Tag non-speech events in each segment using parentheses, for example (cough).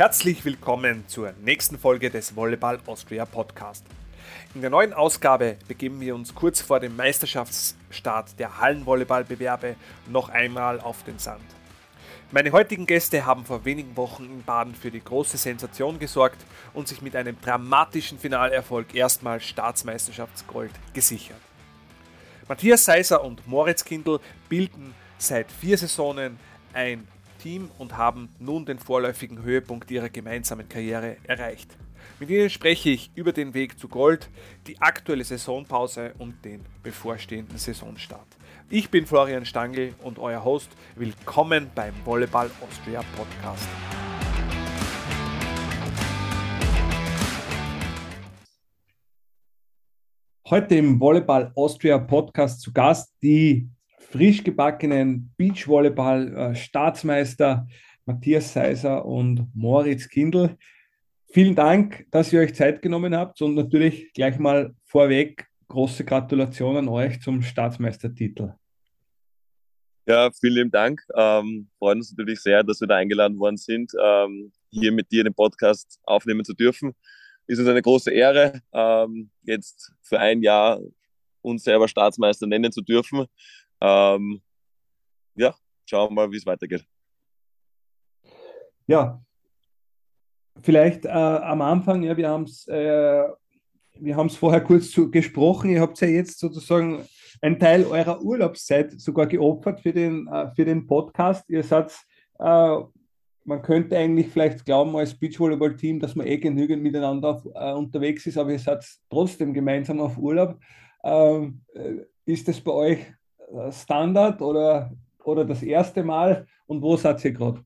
Herzlich willkommen zur nächsten Folge des Volleyball Austria Podcast. In der neuen Ausgabe begeben wir uns kurz vor dem Meisterschaftsstart der Hallenvolleyballbewerbe noch einmal auf den Sand. Meine heutigen Gäste haben vor wenigen Wochen in Baden für die große Sensation gesorgt und sich mit einem dramatischen Finalerfolg erstmal Staatsmeisterschaftsgold gesichert. Matthias Seiser und Moritz Kindl bilden seit vier Saisonen ein Team und haben nun den vorläufigen Höhepunkt ihrer gemeinsamen Karriere erreicht. Mit ihnen spreche ich über den Weg zu Gold, die aktuelle Saisonpause und den bevorstehenden Saisonstart. Ich bin Florian Stangl und euer Host. Willkommen beim Volleyball Austria Podcast. Heute im Volleyball Austria Podcast zu Gast die frisch gebackenen Beachvolleyball-Staatsmeister Matthias Seiser und Moritz Kindl. Vielen Dank, dass ihr euch Zeit genommen habt und natürlich gleich mal vorweg große Gratulation an euch zum Staatsmeistertitel. Ja, vielen Dank. Ähm, freuen uns natürlich sehr, dass wir da eingeladen worden sind, ähm, hier mit dir den Podcast aufnehmen zu dürfen. Ist uns eine große Ehre, ähm, jetzt für ein Jahr uns selber Staatsmeister nennen zu dürfen. Ähm, ja, schauen wir mal, wie es weitergeht. Ja, vielleicht äh, am Anfang, ja, wir haben es äh, vorher kurz zu, gesprochen, ihr habt ja jetzt sozusagen einen Teil eurer Urlaubszeit sogar geopfert für den, äh, für den Podcast. Ihr seid, äh, man könnte eigentlich vielleicht glauben als Beachvolleyball-Team, dass man eh genügend miteinander äh, unterwegs ist, aber ihr seid trotzdem gemeinsam auf Urlaub. Ähm, äh, ist das bei euch Standard oder, oder das erste Mal? Und wo seid ihr gerade?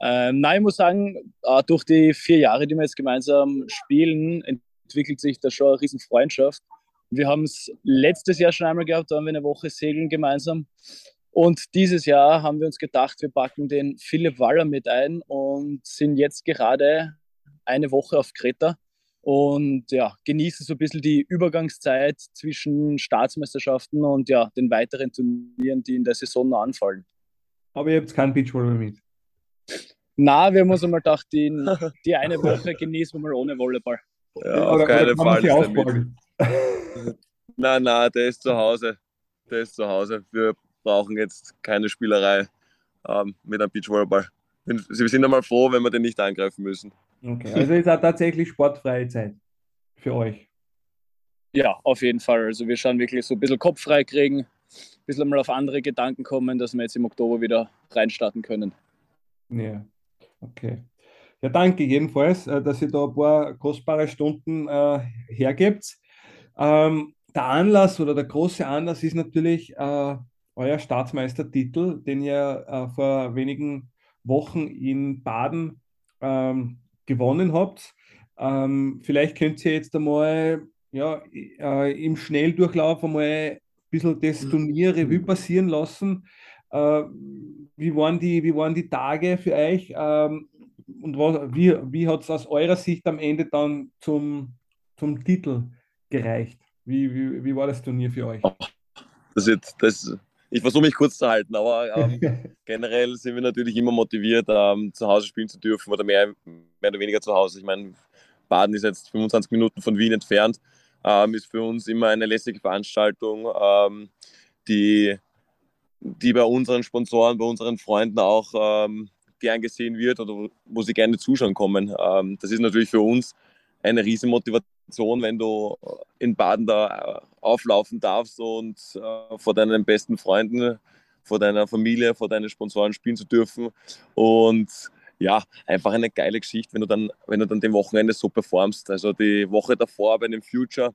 Ähm, nein, ich muss sagen, äh, durch die vier Jahre, die wir jetzt gemeinsam spielen, entwickelt sich da schon eine riesen Freundschaft. Wir haben es letztes Jahr schon einmal gehabt, da haben wir eine Woche segeln gemeinsam. Und dieses Jahr haben wir uns gedacht, wir packen den Philipp Waller mit ein und sind jetzt gerade eine Woche auf Kreta und ja, genießen so ein bisschen die Übergangszeit zwischen Staatsmeisterschaften und ja, den weiteren Turnieren, die in der Saison noch anfallen. Aber ihr habt keinen Beachvolleyball mit? Na, wir haben uns einmal gedacht, die, die eine Woche genießen wir mal ohne Volleyball. Ja, auf keinen Fall nein, nein, der ist zu Hause. Der ist zu Hause. Wir brauchen jetzt keine Spielerei ähm, mit einem Beachvolleyball. Wir sind einmal froh, wenn wir den nicht angreifen müssen. Okay, also ist auch tatsächlich sportfreie Zeit für euch. Ja, auf jeden Fall. Also wir schauen wirklich so ein bisschen Kopf frei kriegen, ein bisschen mal auf andere Gedanken kommen, dass wir jetzt im Oktober wieder reinstarten können. Ja, okay. Ja, danke jedenfalls, äh, dass ihr da ein paar kostbare Stunden äh, hergebt. Ähm, der Anlass oder der große Anlass ist natürlich äh, euer Staatsmeistertitel, den ihr äh, vor wenigen Wochen in Baden ähm, gewonnen habt. Ähm, vielleicht könnt ihr jetzt einmal ja, äh, im Schnelldurchlauf einmal ein bisschen das mhm. Turnier Revue passieren lassen. Äh, wie, waren die, wie waren die Tage für euch ähm, und was, wie, wie hat es aus eurer Sicht am Ende dann zum, zum Titel gereicht? Wie, wie, wie war das Turnier für euch? Das, jetzt, das, ich versuche mich kurz zu halten, aber ähm, (laughs) generell sind wir natürlich immer motiviert, ähm, zu Hause spielen zu dürfen oder mehr, mehr oder weniger zu Hause. Ich meine, Baden ist jetzt 25 Minuten von Wien entfernt, ähm, ist für uns immer eine lässige Veranstaltung, ähm, die, die bei unseren Sponsoren, bei unseren Freunden auch ähm, gern gesehen wird oder wo sie gerne zuschauen kommen. Ähm, das ist natürlich für uns eine riesen Motivation, wenn du in Baden da äh, auflaufen darfst und äh, vor deinen besten Freunden, vor deiner Familie, vor deinen Sponsoren spielen zu dürfen. Und ja, einfach eine geile Geschichte, wenn du dann, wenn du dann dem Wochenende so performst. Also die Woche davor bei dem Future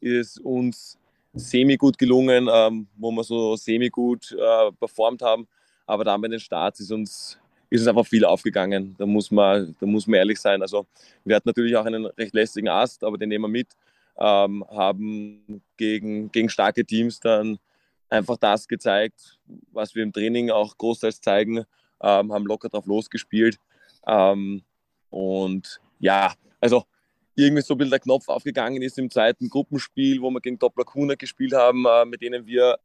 ist uns semi gut gelungen, ähm, wo wir so semi gut äh, performt haben. Aber dann bei den Starts ist uns ist es einfach viel aufgegangen. Da muss man, da muss man ehrlich sein. Also wir hatten natürlich auch einen recht lästigen Ast, aber den nehmen wir mit. Ähm, haben gegen, gegen starke Teams dann einfach das gezeigt, was wir im Training auch großteils zeigen, ähm, haben locker drauf losgespielt. Ähm, und ja, also irgendwie so ein bisschen der Knopf aufgegangen ist im zweiten Gruppenspiel, wo wir gegen Top Lacuna gespielt haben, äh, mit denen wir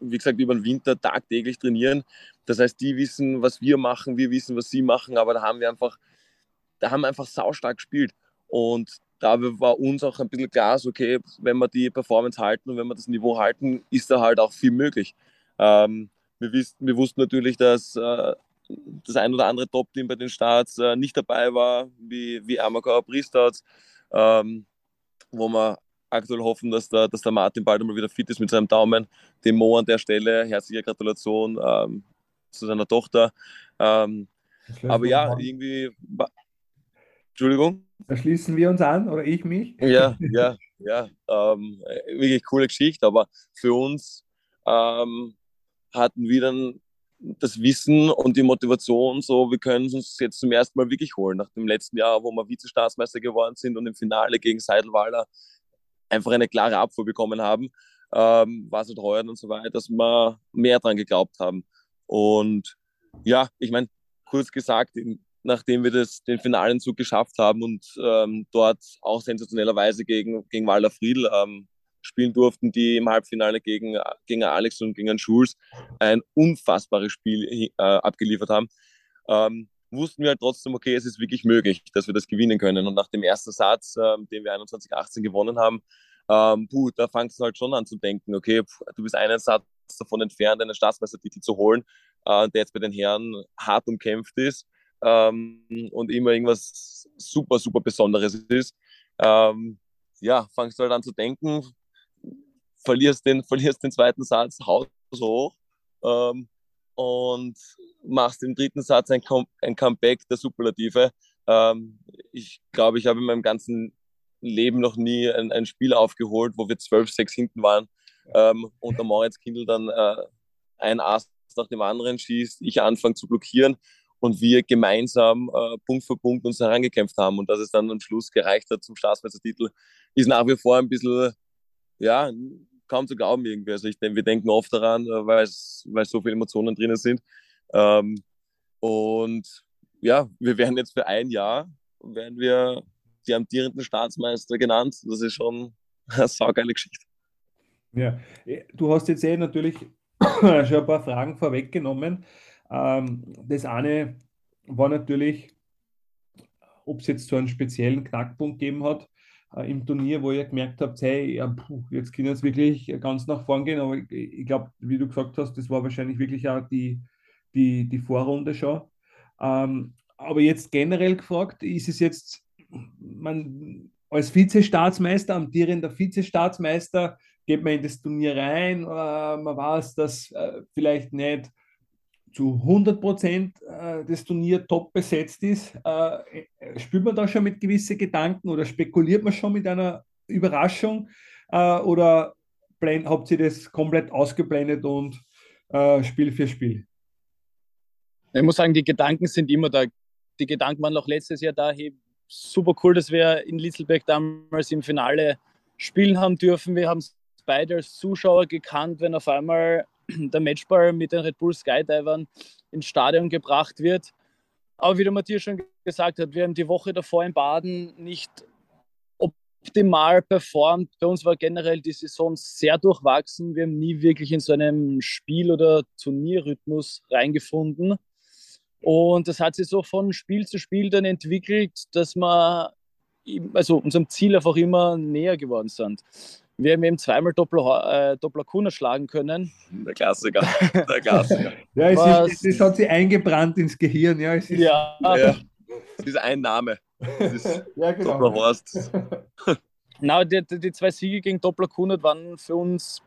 wie gesagt, über den Winter tagtäglich trainieren. Das heißt, die wissen, was wir machen, wir wissen, was sie machen, aber da haben wir einfach, da haben wir einfach saustark gespielt. Und da war uns auch ein bisschen klar, okay, wenn wir die Performance halten und wenn wir das Niveau halten, ist da halt auch viel möglich. Ähm, wir, wussten, wir wussten natürlich, dass äh, das ein oder andere Top-Team bei den Starts äh, nicht dabei war, wie, wie Amakau Priestarts, ähm, wo wir aktuell hoffen, dass der, dass der Martin bald einmal wieder fit ist mit seinem Daumen. Dem Mo an der Stelle herzliche Gratulation ähm, zu seiner Tochter. Ähm, aber ja, an. irgendwie. Entschuldigung. Da schließen wir uns an oder ich mich. Ja, (laughs) ja, ja. Ähm, wirklich coole Geschichte, aber für uns ähm, hatten wir dann das Wissen und die Motivation, so wir können es uns jetzt zum ersten Mal wirklich holen. Nach dem letzten Jahr, wo wir Vizestaatsmeister geworden sind und im Finale gegen Seidelwalder einfach eine klare Abfuhr bekommen haben, ähm, war es halt heuer und so weiter, dass wir mehr dran geglaubt haben. Und ja, ich meine, kurz gesagt, nachdem wir das, den finalen Zug geschafft haben und ähm, dort auch sensationellerweise gegen, gegen Walder Friedl ähm, spielen durften, die im Halbfinale gegen, gegen Alex und gegen Schulz ein unfassbares Spiel äh, abgeliefert haben, ähm, wussten wir halt trotzdem, okay, es ist wirklich möglich, dass wir das gewinnen können. Und nach dem ersten Satz, ähm, den wir 21-18 gewonnen haben, ähm, puh, da fangst du halt schon an zu denken, okay, puh, du bist einen Satz davon entfernt, einen Staatsmeistertitel zu holen, äh, der jetzt bei den Herren hart umkämpft ist ähm, und immer irgendwas super, super Besonderes ist. Ähm, ja, fangst du halt an zu denken, verlierst den, verlierst den zweiten Satz, haust hoch ähm, und machst im dritten Satz ein, ein Comeback der Superlative. Ähm, ich glaube, ich habe in meinem ganzen Leben noch nie ein, ein Spiel aufgeholt, wo wir 12-6 hinten waren ähm, und der Moritz Kindl dann äh, ein Ast nach dem anderen schießt, ich anfange zu blockieren und wir gemeinsam äh, Punkt für Punkt uns herangekämpft haben und dass es dann am Schluss gereicht hat zum Staatsmeistertitel, ist nach wie vor ein bisschen, ja, kaum zu glauben irgendwie. Also ich denke, wir denken oft daran, äh, weil so viele Emotionen drinnen sind. Ähm, und ja, wir werden jetzt für ein Jahr, werden wir die amtierenden Staatsmeister genannt. Das ist schon (laughs) eine saugeile Geschichte. Ja, äh, du hast jetzt eh natürlich (coughs) schon ein paar Fragen vorweggenommen. Ähm, das eine war natürlich, ob es jetzt so einen speziellen Knackpunkt gegeben hat äh, im Turnier, wo ihr gemerkt habt, hey, ja, puh, jetzt können es wirklich ganz nach vorn gehen. Aber ich, ich glaube, wie du gesagt hast, das war wahrscheinlich wirklich auch die, die, die Vorrunde schon. Ähm, aber jetzt generell gefragt, ist es jetzt, man als Vizestaatsmeister, amtierender Vizestaatsmeister, geht man in das Turnier rein, äh, man weiß, dass äh, vielleicht nicht zu 100 Prozent äh, das Turnier top besetzt ist, äh, spürt man da schon mit gewissen Gedanken oder spekuliert man schon mit einer Überraschung äh, oder habt ihr das komplett ausgeblendet und Spiel für Spiel? Ich muss sagen, die Gedanken sind immer da. Die Gedanken waren auch letztes Jahr da. Hey, super cool, dass wir in Litzelberg damals im Finale spielen haben dürfen. Wir haben es beide als Zuschauer gekannt, wenn auf einmal (clears throat) der Matchball mit den Red Bull Skydivern ins Stadion gebracht wird. Aber wie der Matthias schon gesagt hat, wir haben die Woche davor in Baden nicht optimal performt. Bei uns war generell die Saison sehr durchwachsen. Wir haben nie wirklich in so einem Spiel- oder Turnierrhythmus reingefunden. Und das hat sich so von Spiel zu Spiel dann entwickelt, dass wir also unserem Ziel einfach immer näher geworden sind. Wir haben eben zweimal Doppler, äh, Doppler schlagen können. Der Klassiker. Der Klassiker. (laughs) ja, es Was, ist, das hat sich eingebrannt ins Gehirn. Ja, es ist, ja. ja. Das ist ein Name. Ist (laughs) ja, genau. Dopplerhorst. (laughs) Na, die, die, zwei Siege gegen Doppler waren für uns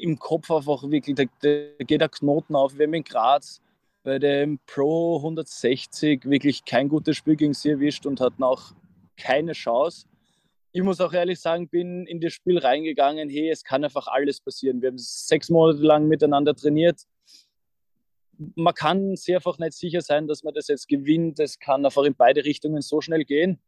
im Kopf einfach wirklich, da, da geht der Knoten auf. Wir haben in Graz bei dem Pro 160 wirklich kein gutes Spiel gegen sie erwischt und hatten auch keine Chance ich muss auch ehrlich sagen, bin in das Spiel reingegangen, hey, es kann einfach alles passieren. Wir haben sechs Monate lang miteinander trainiert. Man kann sehr einfach nicht sicher sein, dass man das jetzt gewinnt. Es kann einfach in beide Richtungen so schnell gehen.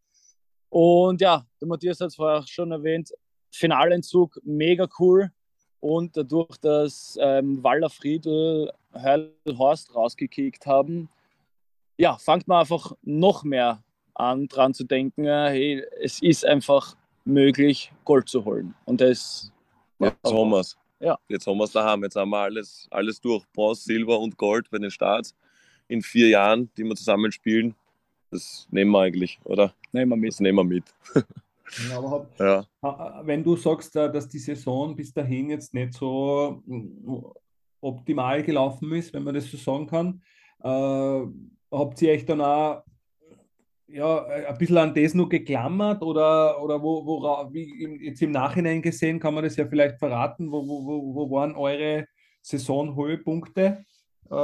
Und ja, der Matthias hat es vorher schon erwähnt, Finalentzug mega cool. Und dadurch, dass ähm, Waller Friedl Hörl Horst rausgekickt haben, ja, fängt man einfach noch mehr an, dran zu denken, hey, es ist einfach möglich, Gold zu holen. Und das so haben wir es. ja. jetzt haben wir es daheim. Jetzt haben wir alles, alles durch. Bronze, Silber und Gold bei den Starts in vier Jahren, die wir zusammen spielen. Das nehmen wir eigentlich, oder? Nehmen wir mit. Das nehmen wir mit. Ja, aber ja. wenn du sagst, äh, dass die Saison bis dahin jetzt nicht so mm, optimal gelaufen ist, wenn man das so sagen kann, äh, habt ihr euch dann auch ja, ein bisschen an das nur geklammert oder, oder wo, wo, wie jetzt im Nachhinein gesehen, kann man das ja vielleicht verraten, wo, wo, wo waren eure Saisonhöhepunkte äh,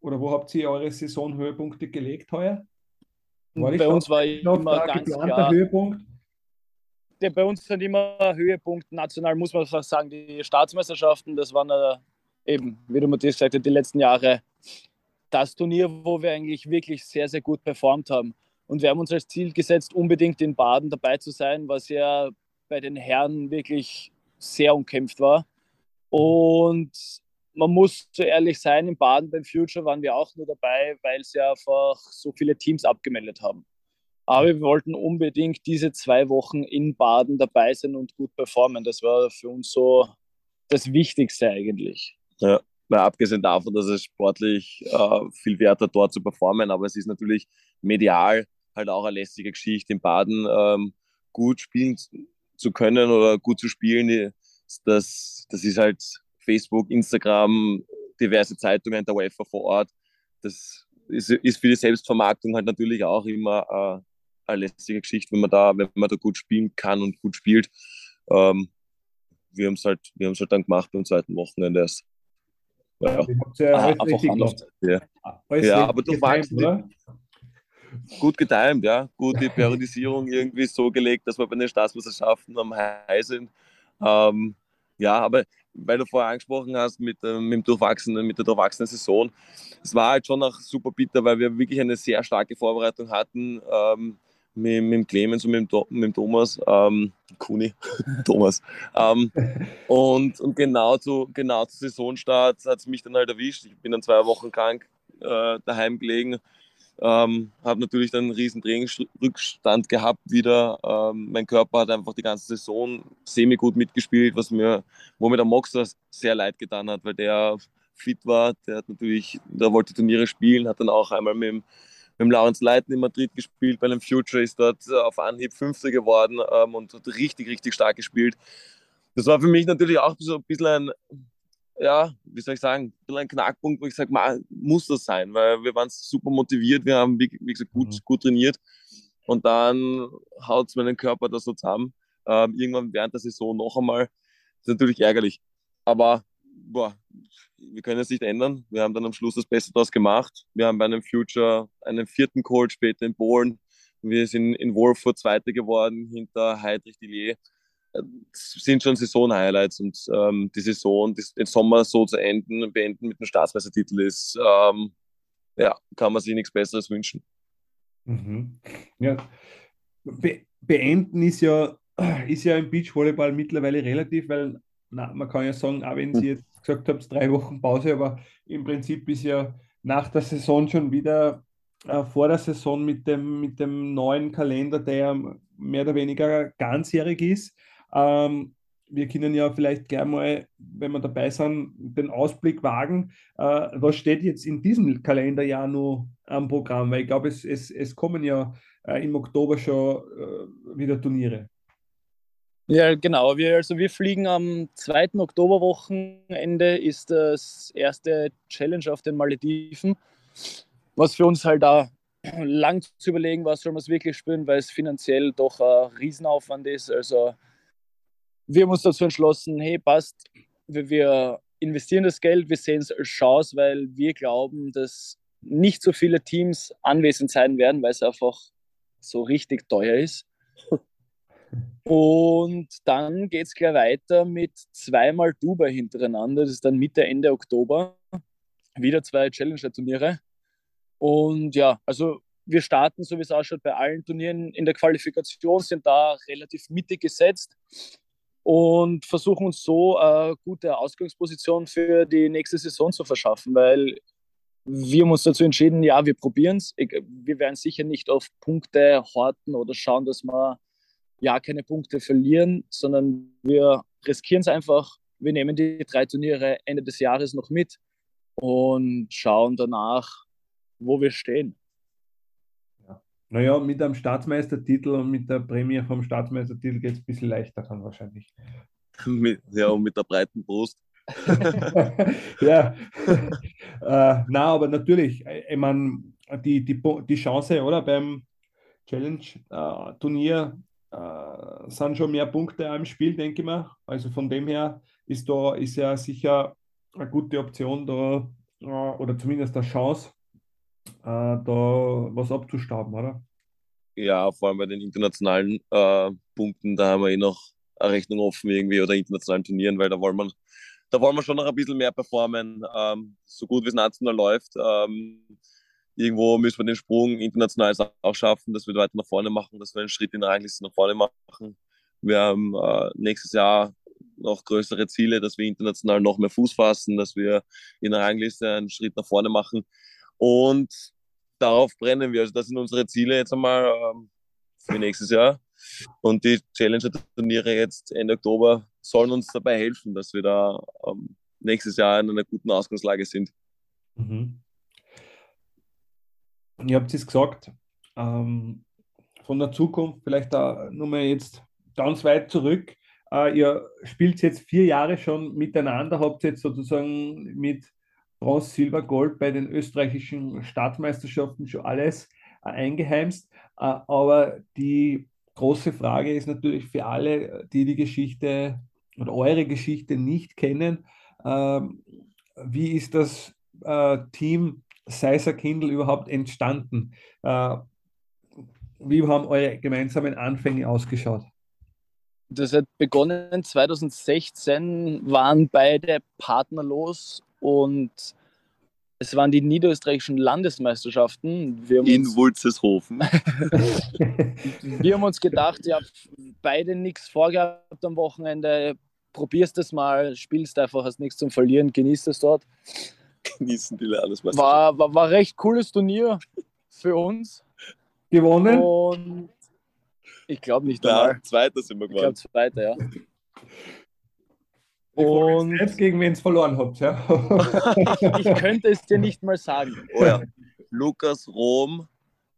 oder wo habt ihr eure Saisonhöhepunkte gelegt heuer? War bei uns war immer ganz klar, Höhepunkt? Der, bei uns sind immer Höhepunkt national, muss man fast sagen, die Staatsmeisterschaften, das waren äh, eben, wie du Matthias gesagt hast, die letzten Jahre das Turnier, wo wir eigentlich wirklich sehr, sehr gut performt haben. Und wir haben uns als Ziel gesetzt, unbedingt in Baden dabei zu sein, was ja bei den Herren wirklich sehr umkämpft war. Und man muss so ehrlich sein, in Baden beim Future waren wir auch nur dabei, weil sie einfach so viele Teams abgemeldet haben. Aber wir wollten unbedingt diese zwei Wochen in Baden dabei sein und gut performen. Das war für uns so das Wichtigste eigentlich. Ja, weil abgesehen davon, dass es sportlich äh, viel wert hat, dort zu performen, aber es ist natürlich medial halt auch eine lästige Geschichte in Baden, ähm, gut spielen zu können oder gut zu spielen. Das, das ist halt Facebook, Instagram, diverse Zeitungen der UEFA vor Ort. Das ist, ist für die Selbstvermarktung halt natürlich auch immer äh, eine lästige Geschichte, wenn man da, wenn man da gut spielen kann und gut spielt. Ähm, wir haben es halt, wir haben es halt dann gemacht beim zweiten Wochenende erst. Ja, ja, ja. ja aber du weißt, gut getimt, ja. Gut die Periodisierung irgendwie so gelegt, dass wir bei den Staatsmeisterschaften am High sind. Ähm, ja, aber weil du vorher angesprochen hast mit, äh, mit, dem durchwachsenen, mit der durchwachsenen Saison, es war halt schon auch super bitter, weil wir wirklich eine sehr starke Vorbereitung hatten. Ähm, mit, mit dem Clemens und mit dem, mit dem Thomas, ähm, Kuni, (laughs) Thomas. Ähm, und und genau, zu, genau zu Saisonstart hat es mich dann halt erwischt. Ich bin dann zwei Wochen krank äh, daheim gelegen ähm, habe natürlich dann einen riesen Trainingsrückstand gehabt wieder. Ähm, mein Körper hat einfach die ganze Saison semi gut mitgespielt, was mir, wo mir der Moxer sehr leid getan hat, weil der fit war. Der hat natürlich, der wollte Turniere spielen, hat dann auch einmal mit dem, mit dem Lawrence Leiten in Madrid gespielt, bei einem Future ist dort auf Anhieb Fünfter geworden ähm, und hat richtig, richtig stark gespielt. Das war für mich natürlich auch so ein bisschen ein ja, wie soll ich sagen, ein Knackpunkt, wo ich sage, muss das sein, weil wir waren super motiviert, wir haben, wie, wie gesagt, gut, mhm. gut trainiert und dann haut es meinen Körper das so zusammen. Ähm, irgendwann während der Saison noch einmal. Das ist natürlich ärgerlich. Aber boah, wir können es nicht ändern. Wir haben dann am Schluss das Beste daraus gemacht. Wir haben bei einem Future einen vierten Cold später in Bohlen. Wir sind in Wolfurt Zweiter geworden hinter Heidrich Dillier sind schon Saison-Highlights und ähm, die Saison, die, den Sommer so zu enden, beenden mit einem Staatsmeistertitel ist, ähm, ja, kann man sich nichts Besseres wünschen. Mhm. Ja. Be beenden ist ja, ist ja im Beachvolleyball mittlerweile relativ, weil na, man kann ja sagen, auch wenn Sie jetzt gesagt haben, drei Wochen Pause, aber im Prinzip ist ja nach der Saison schon wieder äh, vor der Saison mit dem, mit dem neuen Kalender, der mehr oder weniger ganzjährig ist. Ähm, wir können ja vielleicht gleich mal, wenn wir dabei sind, den Ausblick wagen. Äh, was steht jetzt in diesem Kalenderjahr noch am Programm? Weil ich glaube, es, es, es kommen ja äh, im Oktober schon äh, wieder Turniere. Ja, genau. Wir, also wir fliegen am 2. Oktoberwochenende, ist das erste Challenge auf den Malediven. Was für uns halt da lang zu überlegen was soll man es wirklich spielen, weil es finanziell doch ein Riesenaufwand ist. Also wir haben uns dazu entschlossen, hey, passt, wir investieren das Geld, wir sehen es als Chance, weil wir glauben, dass nicht so viele Teams anwesend sein werden, weil es einfach so richtig teuer ist. (laughs) Und dann geht es gleich weiter mit zweimal Dubai hintereinander. Das ist dann Mitte, Ende Oktober. Wieder zwei Challenger-Turniere. Und ja, also wir starten, so wie es ausschaut, bei allen Turnieren in der Qualifikation, sind da relativ mittig gesetzt und versuchen uns so eine gute Ausgangsposition für die nächste Saison zu verschaffen, weil wir haben uns dazu entschieden, ja, wir probieren es. Wir werden sicher nicht auf Punkte horten oder schauen, dass wir ja keine Punkte verlieren, sondern wir riskieren es einfach, wir nehmen die drei Turniere Ende des Jahres noch mit und schauen danach, wo wir stehen. Ja. Naja, mit einem Staatsmeistertitel und mit der Prämie vom Staatsmeistertitel geht es ein bisschen leichter dann wahrscheinlich. (laughs) mit, ja, und mit der breiten Brust. (laughs) ja, (laughs) äh, na, aber natürlich, äh, ich meine, die, die, die Chance, oder, beim Challenge-Turnier äh, sind schon mehr Punkte im Spiel, denke ich mal. Also von dem her ist da ist ja sicher eine gute Option da, äh, oder zumindest eine Chance, äh, da was abzustauben, oder? Ja, vor allem bei den internationalen äh, Punkten, da haben wir eh noch eine Rechnung offen irgendwie oder internationalen Turnieren, weil da wollen wir, da wollen wir schon noch ein bisschen mehr performen, ähm, so gut wie es national läuft. Ähm, irgendwo müssen wir den Sprung international auch schaffen, dass wir weiter nach vorne machen, dass wir einen Schritt in der Rangliste nach vorne machen. Wir haben äh, nächstes Jahr noch größere Ziele, dass wir international noch mehr Fuß fassen, dass wir in der Rangliste einen Schritt nach vorne machen. Und darauf brennen wir. Also das sind unsere Ziele jetzt einmal ähm, für nächstes Jahr. Und die Challenger-Turniere jetzt Ende Oktober sollen uns dabei helfen, dass wir da ähm, nächstes Jahr in einer guten Ausgangslage sind. Mhm. Ihr habt es gesagt, ähm, von der Zukunft, vielleicht da nur mal jetzt ganz weit zurück. Äh, ihr spielt jetzt vier Jahre schon miteinander, habt jetzt sozusagen mit Bronze, Silber, Gold bei den österreichischen Staatsmeisterschaften schon alles äh, eingeheimst. Äh, aber die große Frage ist natürlich für alle, die die Geschichte oder eure Geschichte nicht kennen, ähm, wie ist das äh, Team Seiser Kindle überhaupt entstanden? Äh, wie haben eure gemeinsamen Anfänge ausgeschaut? Das hat begonnen 2016, waren beide partnerlos und es waren die niederösterreichischen Landesmeisterschaften. In Wulzeshofen. (laughs) wir haben uns gedacht, ja, beide nichts vorgehabt am Wochenende. Probierst es mal, spielst einfach, hast nichts zum Verlieren, genießt es dort genießen die Landesmeisterschaft. War, war, war recht cooles Turnier für uns. Gewonnen? Und ich glaube nicht ja. Zweiter sind wir geworden. Ich glaube Zweiter, ja. Und jetzt gegen wen es verloren habt, ja. (laughs) ich könnte es dir nicht mal sagen. Oh ja. Lukas Rom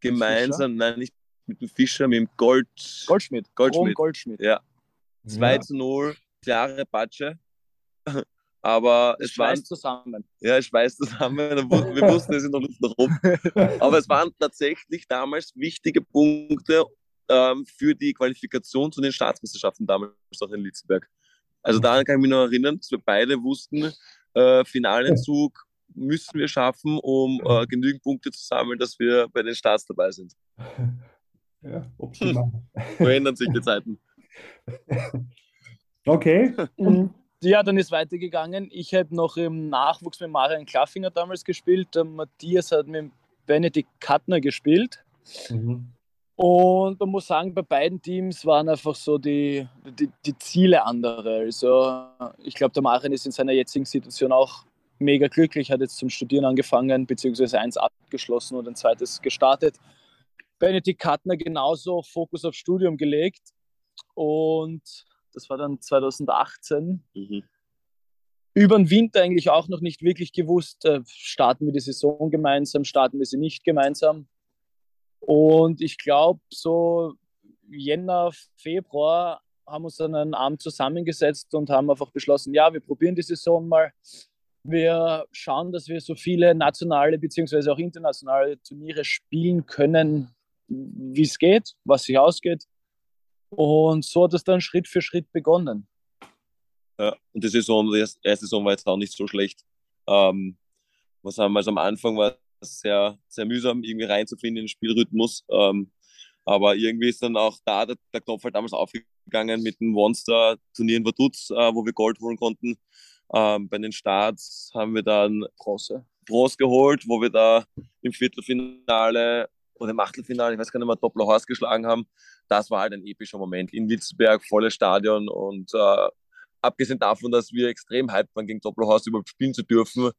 gemeinsam, nein, nicht mit dem Fischer, mit dem Gold, Goldschmidt. Goldschmidt. Rom Goldschmidt. Ja. 2 ja. zu 0, klare Patsche. Aber es, es waren zusammen. Ja, es schweißt zusammen. Wir wussten, es in der Luft nach oben. Aber es waren tatsächlich damals wichtige Punkte ähm, für die Qualifikation zu den Staatsmeisterschaften damals auch in Litzberg. Also daran kann ich mich noch erinnern, dass wir beide wussten, äh, Finalenzug müssen wir schaffen, um äh, genügend Punkte zu sammeln, dass wir bei den Starts dabei sind. (laughs) Ja, optimal. (laughs) Verändern sich die Zeiten. (laughs) Okay. Mhm. Ja, dann ist weitergegangen. Ich habe noch im Nachwuchs mit Marian Klaffinger damals gespielt. Der Matthias hat mit Benedikt Kattner gespielt. Mhm. Und man muss sagen, bei beiden Teams waren einfach so die, die, die Ziele andere. Also ich glaube, der Marian ist in seiner jetzigen Situation auch mega glücklich, hat jetzt zum Studieren angefangen, beziehungsweise eins abgeschlossen und ein zweites gestartet. Benedikt Kattner genauso Fokus auf Studium gelegt. Und das war dann 2018. Mhm. Über den Winter eigentlich auch noch nicht wirklich gewusst, äh, starten wir die Saison gemeinsam, starten wir sie nicht gemeinsam. Und ich glaube, so Jänner, Februar haben uns dann einen Abend zusammengesetzt und haben einfach beschlossen, ja, wir probieren die Saison mal. Wir schauen, dass wir so viele nationale bzw. auch internationale Turniere spielen können, wie es geht, was sich ausgeht. Und so hat es dann Schritt für Schritt begonnen. Ja, und die Saison, die erste Saison war jetzt auch nicht so schlecht. Ähm, was haben wir, also am Anfang war sehr, sehr mühsam, irgendwie reinzufinden in den Spielrhythmus. Ähm, aber irgendwie ist dann auch da der, der Knopf halt damals aufgegangen mit dem One-Star-Turnier in Vaduz, äh, wo wir Gold holen konnten. Ähm, bei den Starts haben wir dann Bronze. Bronze geholt, wo wir da im Viertelfinale oder im Achtelfinale, ich weiß gar nicht mehr, Doppler Horst geschlagen haben das war halt ein epischer Moment. In Litzberg, volles Stadion und äh, abgesehen davon, dass wir extrem hyped waren, gegen Doppelhaus überhaupt spielen zu dürfen,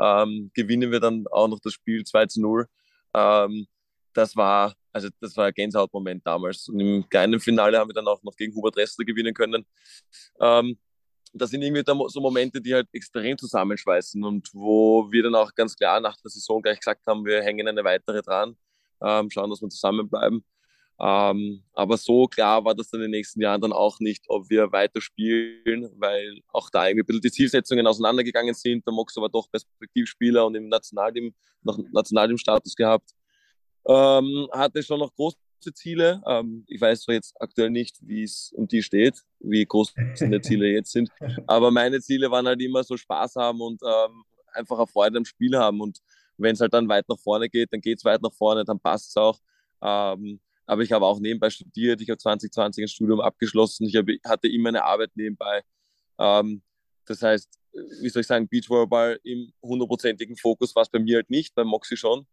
ähm, gewinnen wir dann auch noch das Spiel 2 zu 0. Ähm, das war, also das war ein Gänsehautmoment damals. Und im kleinen Finale haben wir dann auch noch gegen Hubert Ressler gewinnen können. Ähm, das sind irgendwie so Momente, die halt extrem zusammenschweißen und wo wir dann auch ganz klar nach der Saison gleich gesagt haben, wir hängen eine weitere dran, ähm, schauen, dass wir zusammenbleiben. Ähm, aber so klar war das dann in den nächsten Jahren dann auch nicht, ob wir weiter spielen, weil auch da irgendwie ein bisschen die Zielsetzungen auseinandergegangen sind. Der Mox war doch Perspektivspieler und im Nationalteam, noch Nationalteam-Status gehabt. Ähm, hatte schon noch große Ziele. Ähm, ich weiß zwar jetzt aktuell nicht, wie es um die steht, wie groß die Ziele jetzt sind, (laughs) aber meine Ziele waren halt immer so Spaß haben und ähm, einfach eine Freude am Spiel haben. Und wenn es halt dann weit nach vorne geht, dann geht es weit nach vorne, dann passt es auch. Ähm, aber ich habe auch nebenbei studiert. Ich habe 2020 ein Studium abgeschlossen. Ich hab, hatte immer eine Arbeit nebenbei. Ähm, das heißt, wie soll ich sagen, Beachvolleyball im hundertprozentigen Fokus war es bei mir halt nicht, beim Moxie schon.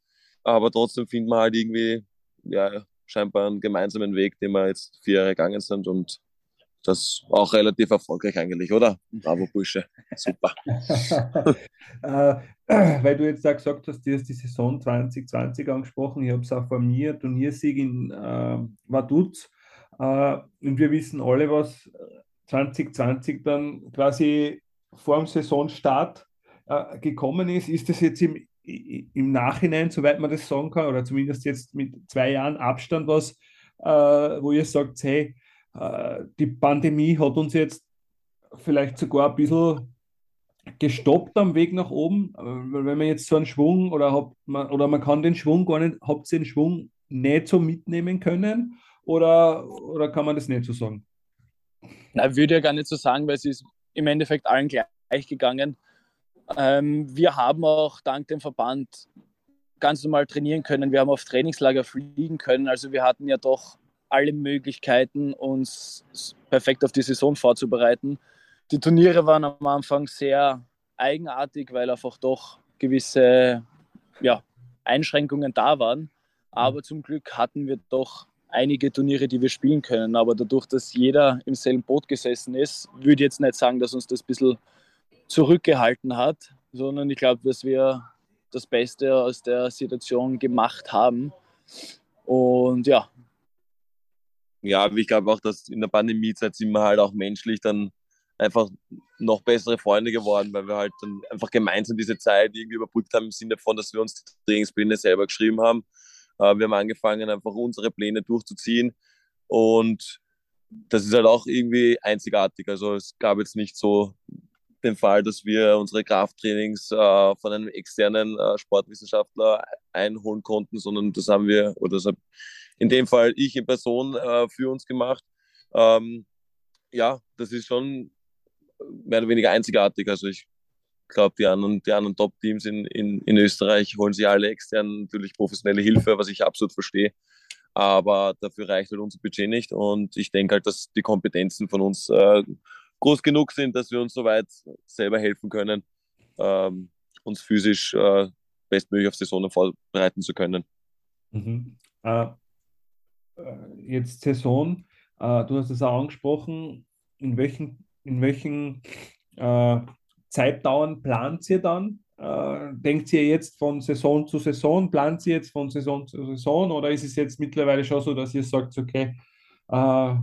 Aber trotzdem findet man halt irgendwie ja, scheinbar einen gemeinsamen Weg, den wir jetzt vier Jahre gegangen sind und das auch relativ erfolgreich eigentlich, oder? Bravo, Bursche. Super. (laughs) äh, (clears throat) weil du jetzt da gesagt hast, du hast die Saison 2020 angesprochen. Ich habe es auch von mir, Turniersieg in äh, Vaduz. Äh, und wir wissen alle, was 2020 dann quasi vor dem Saisonstart äh, gekommen ist. Ist das jetzt im, im Nachhinein, soweit man das sagen kann, oder zumindest jetzt mit zwei Jahren Abstand was, äh, wo ihr sagt, hey, die Pandemie hat uns jetzt vielleicht sogar ein bisschen gestoppt am Weg nach oben, wenn man jetzt so einen Schwung oder man, oder man kann den Schwung gar nicht, habt ihr den Schwung nicht so mitnehmen können oder, oder kann man das nicht so sagen? Nein, würde ja gar nicht so sagen, weil es ist im Endeffekt allen gleich gegangen. Ähm, wir haben auch dank dem Verband ganz normal trainieren können. Wir haben auf Trainingslager fliegen können. Also wir hatten ja doch alle Möglichkeiten, uns perfekt auf die Saison vorzubereiten. Die Turniere waren am Anfang sehr eigenartig, weil einfach doch gewisse ja, Einschränkungen da waren. Aber zum Glück hatten wir doch einige Turniere, die wir spielen können. Aber dadurch, dass jeder im selben Boot gesessen ist, würde ich jetzt nicht sagen, dass uns das ein bisschen zurückgehalten hat, sondern ich glaube, dass wir das Beste aus der Situation gemacht haben. Und ja, ja, ich glaube auch, dass in der Pandemiezeit sind wir halt auch menschlich dann einfach noch bessere Freunde geworden, weil wir halt dann einfach gemeinsam diese Zeit irgendwie überbrückt haben im Sinne von, dass wir uns die Trainingspläne selber geschrieben haben. Äh, wir haben angefangen, einfach unsere Pläne durchzuziehen und das ist halt auch irgendwie einzigartig. Also es gab jetzt nicht so den Fall, dass wir unsere Krafttrainings äh, von einem externen äh, Sportwissenschaftler einholen konnten, sondern das haben wir, oder das habe in dem Fall ich in Person äh, für uns gemacht. Ähm, ja, das ist schon mehr oder weniger einzigartig. Also ich glaube, die anderen, die anderen Top-Teams in, in, in Österreich holen sich alle extern natürlich professionelle Hilfe, was ich absolut verstehe. Aber dafür reicht halt unser Budget nicht. Und ich denke halt, dass die Kompetenzen von uns äh, groß genug sind, dass wir uns soweit selber helfen können, ähm, uns physisch äh, bestmöglich auf Saisonen vorbereiten zu können. Mhm. Äh, jetzt Saison, äh, du hast es auch angesprochen, in welchen, in welchen äh, Zeitdauern plant ihr dann? Äh, denkt ihr jetzt von Saison zu Saison? Plant ihr jetzt von Saison zu Saison? Oder ist es jetzt mittlerweile schon so, dass ihr sagt, okay, äh,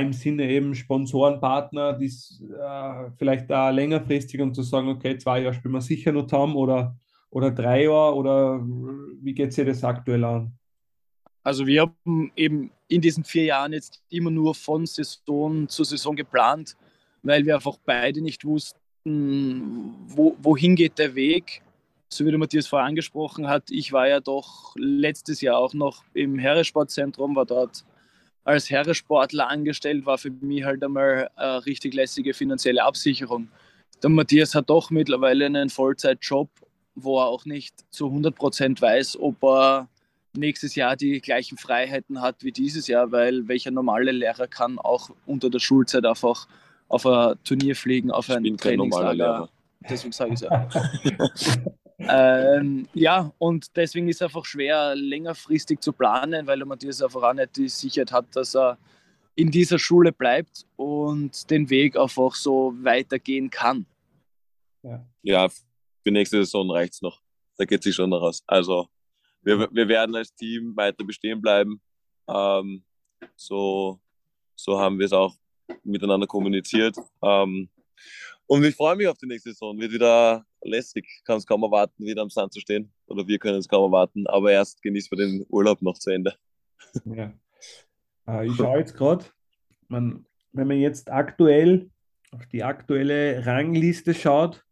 im Sinne eben Sponsorenpartner, die äh, vielleicht da längerfristig und zu sagen, okay, zwei Jahre spielen wir sicher noch zusammen oder, oder drei Jahre oder wie geht es dir das aktuell an? Also wir haben eben in diesen vier Jahren jetzt immer nur von Saison zu Saison geplant, weil wir einfach beide nicht wussten, wo, wohin geht der Weg. So wie der Matthias vorher angesprochen hat, ich war ja doch letztes Jahr auch noch im Herresportzentrum, war dort als Herresportler angestellt, war für mich halt einmal eine richtig lässige finanzielle Absicherung. Der Matthias hat doch mittlerweile einen Vollzeitjob, wo er auch nicht zu 100 Prozent weiß, ob er nächstes Jahr die gleichen Freiheiten hat wie dieses Jahr, weil welcher normale Lehrer kann auch unter der Schulzeit einfach auf ein Turnier fliegen, auf ein Trainingslager. Deswegen sage ich es ja. (laughs) ähm, ja, und deswegen ist es einfach schwer, längerfristig zu planen, weil der Matthias einfach auch nicht die Sicherheit hat, dass er in dieser Schule bleibt und den Weg einfach so weitergehen kann. Ja, ja für nächste Saison reicht es noch. Da geht sich schon noch aus. Also wir, wir werden als Team weiter bestehen bleiben. Ähm, so, so haben wir es auch miteinander kommuniziert. Ähm, Und ich freue mich auf die nächste Saison. Wird wieder lässig. Kann es kaum erwarten, wieder am Sand zu stehen. Oder wir können es kaum erwarten. Aber erst genießen wir den Urlaub noch zu Ende. Ja. Äh, ich schaue jetzt gerade, wenn man jetzt aktuell auf die aktuelle Rangliste schaut,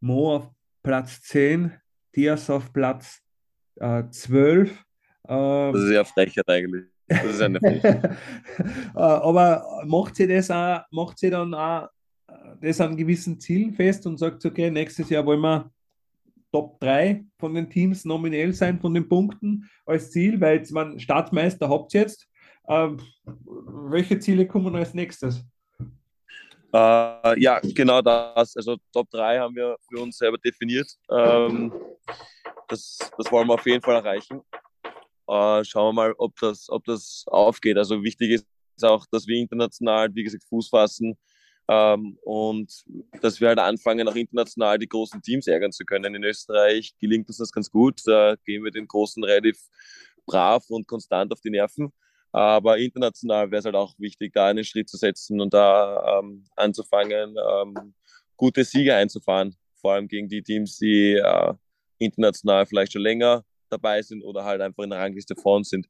Mo auf Platz 10, Diaz auf Platz äh, 12. Ähm, das ist ja Frechheit eigentlich. Das ist eine Frechheit. (laughs) Äh, aber macht sie das auch, macht sie dann auch das an gewissen Zielen fest und sagt, okay, nächstes Jahr wollen wir Top 3 von den Teams nominell sein, von den Punkten als Ziel, weil jetzt man Staatsmeister habt jetzt. Ähm, welche Ziele kommen als nächstes? Äh, ja, genau das. Also Top 3 haben wir für uns selber definiert. Ähm, das, das wollen wir auf jeden Fall erreichen. Äh, schauen wir mal, ob das, ob das aufgeht. Also wichtig ist auch, dass wir international, wie gesagt, Fuß fassen ähm, und dass wir halt anfangen, auch international die großen Teams ärgern zu können. In Österreich gelingt uns das ganz gut. Da gehen wir den Großen relativ brav und konstant auf die Nerven. Aber international wäre es halt auch wichtig, da einen Schritt zu setzen und da ähm, anzufangen, ähm, gute Siege einzufahren. Vor allem gegen die Teams, die äh, international vielleicht schon länger dabei sind oder halt einfach in der Rangliste vorn sind.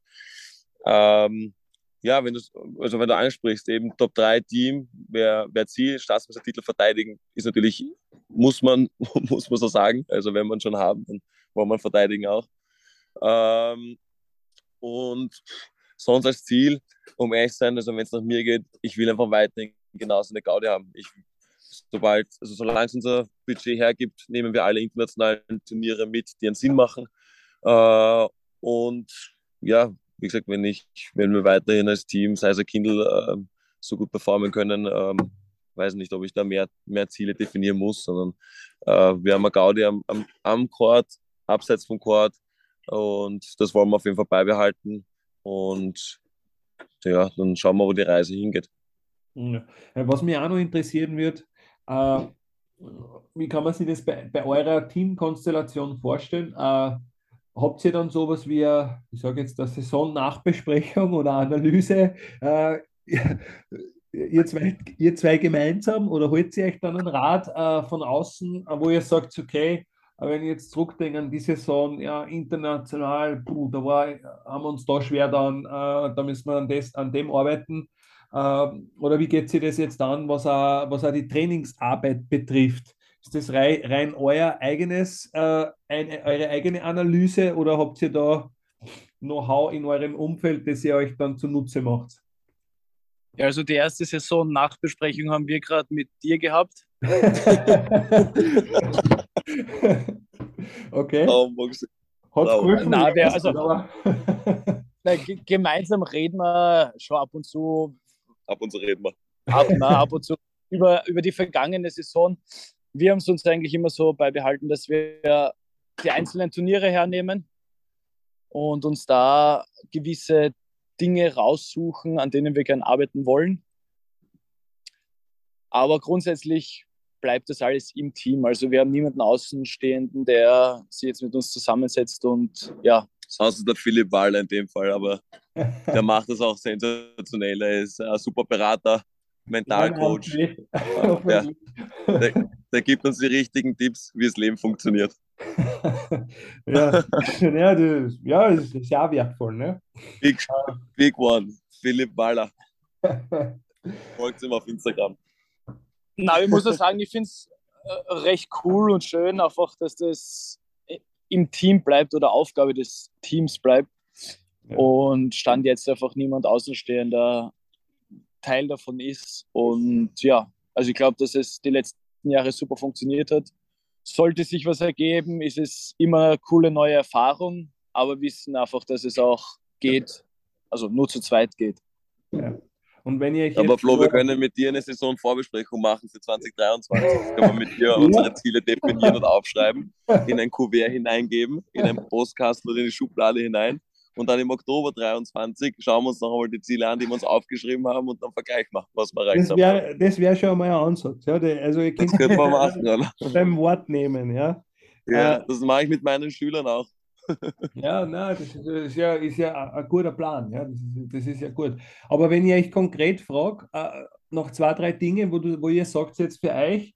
Ähm, ja, wenn du, also wenn du ansprichst, eben Top 3 Team, wer, wer Ziel, Staatsmeistertitel verteidigen, ist natürlich, muss man, (laughs) muss man so sagen. Also wenn man schon haben, dann wollen man verteidigen auch. Ähm, und sonst als Ziel, um ehrlich zu sein, also wenn es nach mir geht, ich will einfach weiterhin genauso eine Gaudi haben. Ich, sobald, also solange es unser Budget hergibt, nehmen wir alle internationalen Turniere mit, die einen Sinn machen. Äh, und ja, wie gesagt, wenn ich, wenn wir weiterhin als Team, sei es ein Kindle, äh, so gut performen können, ähm, weiß nicht, ob ich da mehr, mehr Ziele definieren muss, sondern äh, wir haben eine Gaudi am, am, am Court, abseits vom Court und das wollen wir auf jeden Fall beibehalten und ja, dann schauen wir, wo die Reise hingeht. Was mich auch noch interessieren wird, äh, wie kann man sich das bei, bei eurer Teamkonstellation vorstellen? Äh, habt ihr dann sowas wie, ich sage jetzt, eine Saisonnachbesprechung oder Analyse? Äh, (laughs) ihr, zwei, ihr zwei gemeinsam oder holt ihr euch dann einen Rat äh, von außen, wo ihr sagt, okay, wenn ich jetzt zurückdenke an die Saison, ja, international, puh, da war, haben wir uns da schwer dann, äh, da müssen wir an, das, an dem arbeiten. Äh, oder wie geht sich das jetzt an, was auch, was auch die Trainingsarbeit betrifft? Ist das rein, rein euer eigenes, äh, eine, eure eigene Analyse oder habt ihr da Know-how in eurem Umfeld, das ihr euch dann zunutze macht? Ja, also die erste Saison Nachbesprechung haben wir gerade mit dir gehabt. (laughs) (laughs) (laughs) okay. Oh, Hat geholfen? Nein, der, also, (laughs) nein, gemeinsam reden wir schon ab und zu. Ab und zu reden wir. Ab, na, ab und zu über, über die vergangene Saison wir haben es uns eigentlich immer so beibehalten, dass wir die einzelnen Turniere hernehmen und uns da gewisse Dinge raussuchen, an denen wir gerne arbeiten wollen. Aber grundsätzlich bleibt das alles im Team. Also wir haben niemanden Außenstehenden, der sich jetzt mit uns zusammensetzt und ja. Außer der Philipp Waller in dem Fall, aber der (laughs) macht das auch sensationell. Er ist ein super Berater, Mentalcoach. Ja, der, der, gibt uns die richtigen Tipps, wie das Leben funktioniert. (laughs) ja, ja, das, ja, das ist ja wertvoll. Ne? Big, big One, Philipp Baller. (laughs) Folgt ihm auf Instagram. Na, ich muss auch (laughs) sagen, ich finde es äh, recht cool und schön, einfach, dass das im Team bleibt oder Aufgabe des Teams bleibt. Ja. Und stand jetzt einfach niemand Außenstehender Teil davon ist. Und ja, also ich glaube, dass es die letzten Jahre super funktioniert hat. Sollte sich was ergeben, ist es immer eine coole neue Erfahrung, aber wissen einfach, dass es auch geht, also nur zu zweit geht. Ja. Und wenn ihr aber Flo, wir können mit dir eine Saisonvorbesprechung machen für 2023. können wir mit dir (laughs) unsere Ziele definieren und aufschreiben, in ein Kuvert hineingeben, in einen Postkasten oder in die Schublade hinein und dann im Oktober 23 schauen wir uns noch einmal die Ziele an, die wir uns aufgeschrieben haben und dann Vergleich machen, was wir erreicht das wär, haben. Das wäre schon mal ein Ansatz. Ja. Also ich das könnte man (laughs) machen, oder? Beim Wort nehmen, ja. Ja, äh, das mache ich mit meinen Schülern auch. Ja, nein, das ist, das ist ja, ist ja ein, guter Plan. Ja, das ist, das ist, ja gut. Aber wenn ich euch konkret frage, äh, noch zwei, drei Dinge, wo, du, wo ihr sagt jetzt für euch,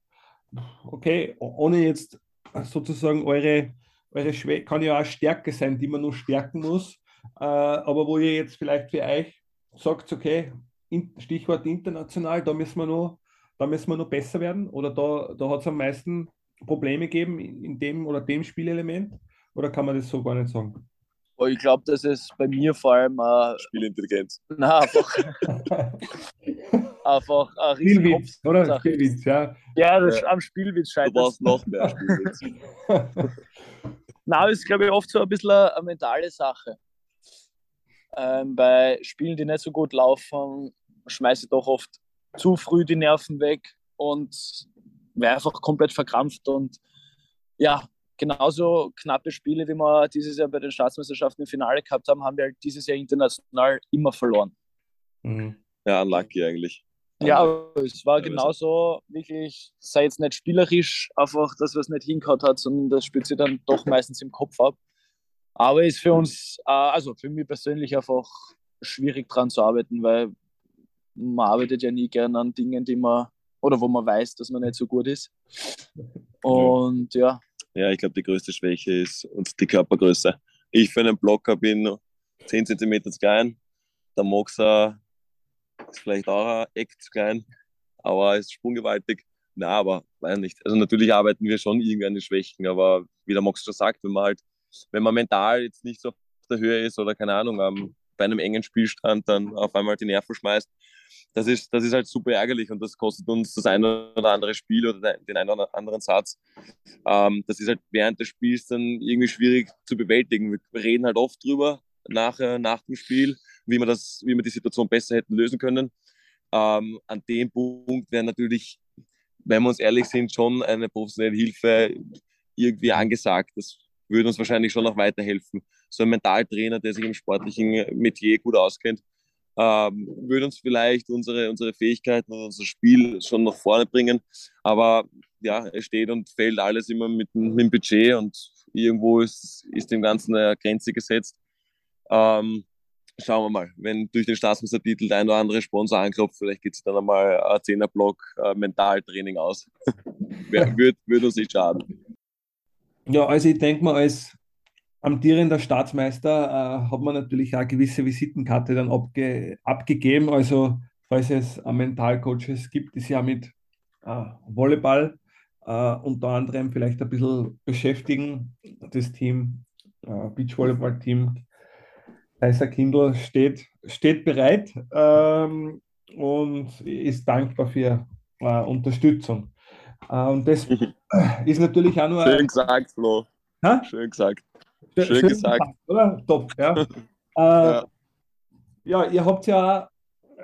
okay, ohne jetzt sozusagen eure, eure Schwäche, kann ja auch Stärke sein, die man nur stärken muss, äh, aber wo ihr jetzt vielleicht für euch sagt, okay, in, Stichwort international, da müssen wir noch, da müssen wir noch besser werden oder da, da hat es am meisten Probleme gegeben in dem oder dem Spielelement oder kann man das so gar nicht sagen? ich glaube, dass es bei mir vor allem äh, Spielintelligenz. Na, einfach, (laughs) einfach ein Spielwitz, oder? Spielwitz, ja. Ja, das ja. am Spielwitz scheitert. Du brauchst noch mehr Spielwitz. (laughs) Na, das ist, glaube ich, oft so ein bisschen eine, eine mentale Sache. Ähm, bei Spielen, die nicht so gut laufen, schmeiße ich doch oft zu früh die Nerven weg und wäre einfach komplett verkrampft und ja, genauso knappe Spiele, wie wir dieses Jahr bei den Staatsmeisterschaften im Finale gehabt haben, haben wir halt dieses Jahr international immer verloren. Mhm. Ja, unlucky eigentlich. Ja, es war genauso wirklich, sei jetzt nicht spielerisch, einfach das, was nicht hingehauen hat, sondern das spielt sich dann doch meistens im Kopf ab. Aber ist für uns, äh, also für mich persönlich einfach schwierig dran zu arbeiten, weil man arbeitet ja nie gern an Dingen, die man, oder wo man weiß, dass man nicht so gut ist. Und ja, ja, ich glaube, die größte Schwäche ist uns die Körpergröße. Ich für einen Blocker bin 10 cm zu klein. Der Moxer ist vielleicht auch ein Eck zu klein, aber ist sprunggewaltig. Na, aber weiß nicht. Also natürlich arbeiten wir schon irgendwie an den Schwächen, aber wie der Mox schon sagt, wenn man halt, wenn man mental jetzt nicht so auf der Höhe ist oder keine Ahnung, ähm, bei einem engen Spielstand dann auf einmal die Nerven schmeißt, das ist, das ist halt super ärgerlich und das kostet uns das eine oder andere Spiel oder den einen oder anderen Satz. Ähm, das ist halt während des Spiels dann irgendwie schwierig zu bewältigen. Wir reden halt oft drüber nach, nach dem Spiel, wie wir, das, wie wir die Situation besser hätten lösen können. Ähm, an dem Punkt wäre natürlich, wenn wir uns ehrlich sind, schon eine professionelle Hilfe irgendwie angesagt. Das würde uns wahrscheinlich schon noch weiterhelfen. So ein Mentaltrainer, der sich im sportlichen Metier gut auskennt, ähm, würde uns vielleicht unsere, unsere Fähigkeiten und unser Spiel schon nach vorne bringen. Aber ja, es steht und fällt alles immer mit, mit dem Budget und irgendwo ist, ist dem Ganzen eine Grenze gesetzt. Ähm, schauen wir mal, wenn durch den Staatsmeistertitel der ein oder andere Sponsor anklopft, vielleicht geht es dann einmal ein 10er-Block äh, Mentaltraining aus. (laughs) würde, (laughs) würde uns nicht schaden. Ja, also ich denke mal, als amtierender Staatsmeister äh, hat man natürlich auch eine gewisse Visitenkarte dann abge abgegeben. Also, falls es Mentalcoaches gibt, die sich ja mit äh, Volleyball äh, unter anderem vielleicht ein bisschen beschäftigen. Das Team, äh, Beachvolleyball-Team Kaiser Kindl steht, steht bereit ähm, und ist dankbar für äh, Unterstützung. Äh, und das (laughs) ist natürlich auch nur. Schön gesagt, Flo. Ha? Schön gesagt. Schön, Schön gesagt. gesagt. Oder? Top, ja. (laughs) äh, ja. ja. ihr habt ja,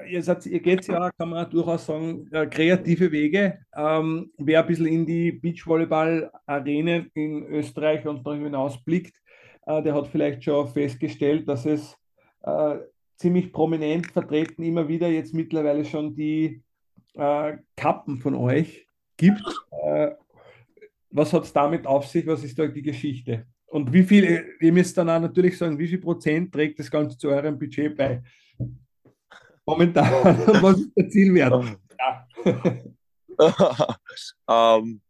ihr, seid, ihr geht ja, kann man durchaus sagen, äh, kreative Wege. Ähm, wer ein bisschen in die Beachvolleyball-Arenen in Österreich und darüber hinaus blickt, äh, der hat vielleicht schon festgestellt, dass es äh, ziemlich prominent vertreten immer wieder jetzt mittlerweile schon die äh, Kappen von euch gibt. Äh, was hat es damit auf sich? Was ist da die Geschichte? Und wie viel, ihr müsst dann auch natürlich sagen, wie viel Prozent trägt das Ganze zu eurem Budget bei? Momentan, (laughs) was ist der Zielwert? Um, (laughs) ähm,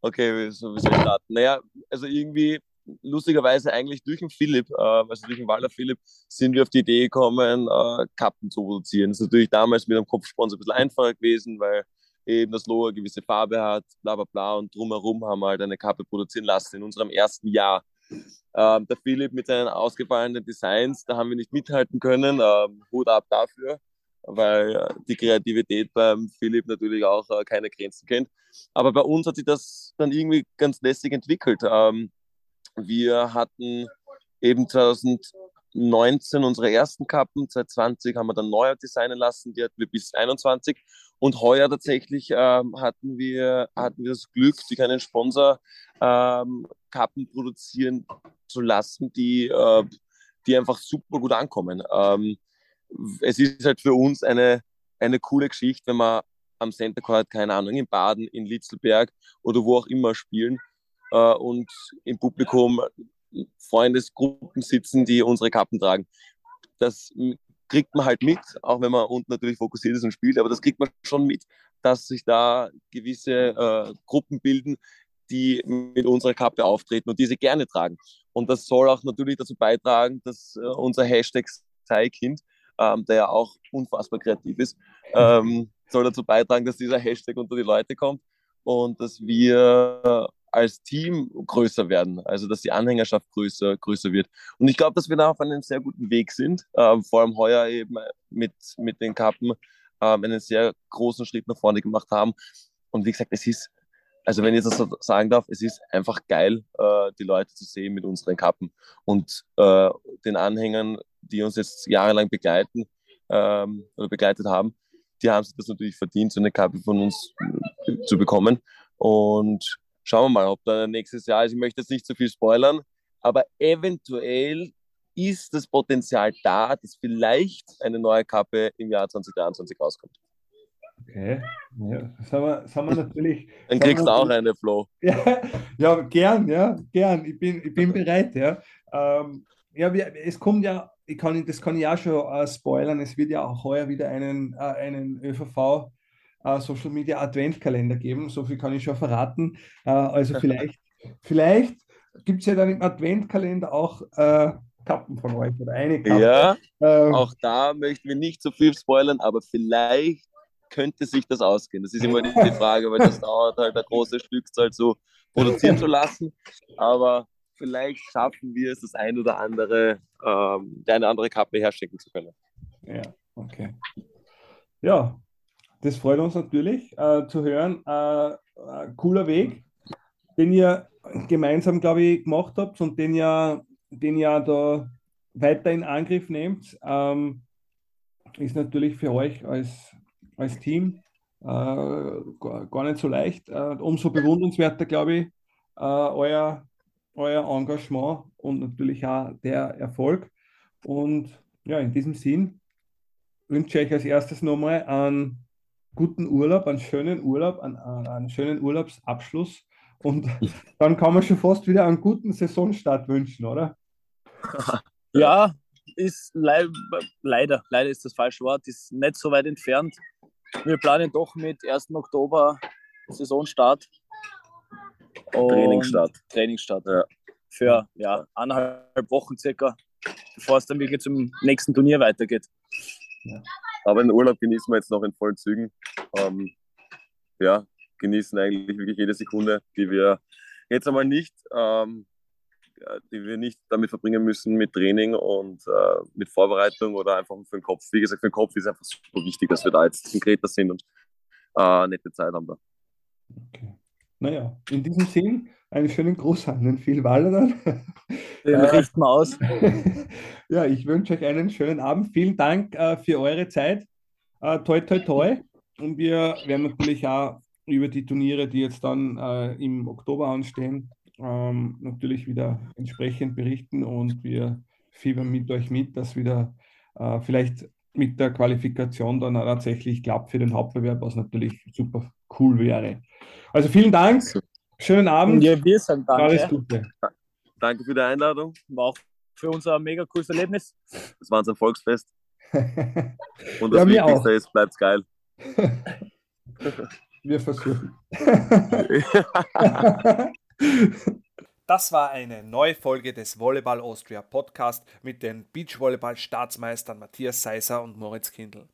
okay, wie soll ich starten? Naja, also irgendwie lustigerweise eigentlich durch den Philipp, äh, also durch den Waller Philipp, sind wir auf die Idee gekommen, äh, Kappen zu produzieren. Das ist natürlich damals mit einem Kopfsponsor ein bisschen einfacher gewesen, weil eben das Logo eine gewisse Farbe hat, bla bla bla und drumherum haben wir halt eine Kappe produzieren lassen in unserem ersten Jahr. Ähm, der Philipp mit seinen ausgefallenen Designs, da haben wir nicht mithalten können. Ähm, Hut ab dafür, weil äh, die Kreativität beim Philipp natürlich auch äh, keine Grenzen kennt. Aber bei uns hat sich das dann irgendwie ganz lässig entwickelt. Ähm, wir hatten eben 2019 unsere ersten Kappen, 2020 haben wir dann neu designen lassen, die hatten wir bis 2021 und heuer tatsächlich ähm, hatten, wir, hatten wir das Glück, durch einen Sponsor ähm, Kappen produzieren zu lassen, die, äh, die einfach super gut ankommen. Ähm, es ist halt für uns eine, eine coole Geschichte, wenn man am Center Court, keine Ahnung, in Baden, in Litzelberg oder wo auch immer spielen äh, und im Publikum Freundesgruppen sitzen, die unsere Kappen tragen. Das kriegt man halt mit, auch wenn man unten natürlich fokussiert ist und spielt, aber das kriegt man schon mit, dass sich da gewisse äh, Gruppen bilden, die mit unserer Kappe auftreten und diese gerne tragen. Und das soll auch natürlich dazu beitragen, dass äh, unser Hashtag Zeikind, ähm, der ja auch unfassbar kreativ ist, ähm, soll dazu beitragen, dass dieser Hashtag unter die Leute kommt und dass wir als Team größer werden, also dass die Anhängerschaft größer, größer wird. Und ich glaube, dass wir da auf einem sehr guten Weg sind, ähm, vor allem heuer eben mit, mit den Kappen ähm, einen sehr großen Schritt nach vorne gemacht haben. Und wie gesagt, es ist, also wenn ich das so sagen darf, es ist einfach geil, äh, die Leute zu sehen mit unseren Kappen und äh, den Anhängern, die uns jetzt jahrelang begleiten ähm, oder begleitet haben, die haben sich das natürlich verdient, so eine Kappe von uns zu bekommen. Und schauen wir mal, ob da nächstes Jahr, also ich möchte jetzt nicht zu viel spoilern, aber eventuell ist das Potenzial da, dass vielleicht eine neue Kappe im Jahr 2023 rauskommt. Okay, ja, das haben wir, das haben wir (laughs) natürlich. Dann kriegst du auch eine, Flo. (laughs) Ja, ja, gern, ja, gern. Ich bin, ich bin bereit, ja. Ähm, ja, wir, es kommt ja, ich kann, das kann ich auch schon äh, spoilern, es wird ja auch heuer wieder einen, äh, einen ÖVV äh, Social Media Adventkalender geben. So viel kann ich schon verraten. Äh, also vielleicht, vielleicht gibt es ja dann im Adventkalender auch äh, Kappen von euch oder eine Kappe. Ja, ähm, auch da möchten wir nicht so viel spoilern, aber vielleicht könnte sich das ausgehen. Das ist immer die Frage, weil das (laughs) dauert halt eine große Stückzahl zu produzieren zu lassen. Aber vielleicht schaffen wir es, das ein oder andere, ähm, eine andere Kappe herschicken zu können. Ja, okay. Ja, das freut uns natürlich äh, zu hören. Äh, äh, cooler Weg, den ihr gemeinsam, glaube ich, gemacht habt und den ihr, den ihr da weiter in Angriff nehmt. Ähm, ist natürlich für euch als, als Team äh, gar nicht so leicht. Äh, umso bewundernswerter, glaube ich, äh, euer, euer Engagement und natürlich auch der Erfolg. Und ja, in diesem Sinn wünsche ich euch als erstes nochmal einen guten Urlaub, einen schönen Urlaub, einen, einen schönen Urlaubsabschluss. Und (laughs) dann kann man schon fast wieder einen guten Saisonstart wünschen, oder? (laughs) Ja, ist le leider, leider ist das falsche Wort, ist nicht so weit entfernt. Wir planen doch mit 1. Oktober Saisonstart. Und Trainingsstart. Trainingsstart. Ja. Für ja, eineinhalb Wochen circa, bevor es dann wirklich zum nächsten Turnier weitergeht. Ja. Aber den Urlaub genießen wir jetzt noch in vollen Zügen. Ähm, ja, genießen eigentlich wirklich jede Sekunde, die wir jetzt einmal nicht, ähm, die wir nicht damit verbringen müssen mit Training und äh, mit Vorbereitung oder einfach für den Kopf. Wie gesagt, für den Kopf ist einfach super wichtig, dass wir da jetzt konkreter sind und äh, nette Zeit haben da. Okay. Naja, in diesem Sinn einen schönen Gruß an den Phil Waller. Den richten wir aus. (laughs) ja, ich wünsche euch einen schönen Abend. Vielen Dank äh, für eure Zeit. Äh, toi, toi, toi. Und wir werden natürlich auch über die Turniere, die jetzt dann äh, im Oktober anstehen, ähm, natürlich wieder entsprechend berichten und wir fiebern mit euch mit, dass wieder äh, vielleicht mit der Qualifikation dann tatsächlich klappt für den Hauptbewerb, was natürlich super cool wäre. Also vielen Dank. Schönen Abend. Ja, wir sagen danke. Alles Gute. Danke für die Einladung. War auch für uns ein mega cooles Erlebnis. Das war unser Volksfest. (laughs) Und das ja, Wichtigste ist, bleibt geil. (laughs) Wir versuchen. (laughs) Das war eine neue Folge des Volleyball Austria Podcast mit den Beachvolleyball-Staatsmeistern Matthias Seiser und Moritz Kindl.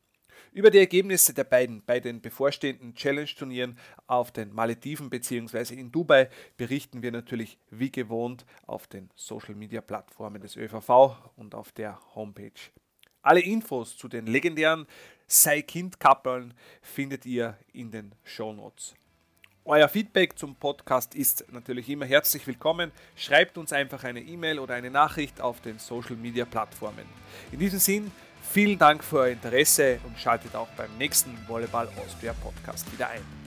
Über die Ergebnisse der beiden bei den bevorstehenden Challenge-Turnieren auf den Malediven bzw. in Dubai berichten wir natürlich wie gewohnt auf den Social-Media-Plattformen des ÖVV und auf der Homepage. Alle Infos zu den legendären Sei-Kind-Kappeln findet ihr in den Shownotes. Euer Feedback zum Podcast ist natürlich immer herzlich willkommen. Schreibt uns einfach eine E-Mail oder eine Nachricht auf den Social Media Plattformen. In diesem Sinn, vielen Dank für euer Interesse und schaltet auch beim nächsten Volleyball Austria Podcast wieder ein.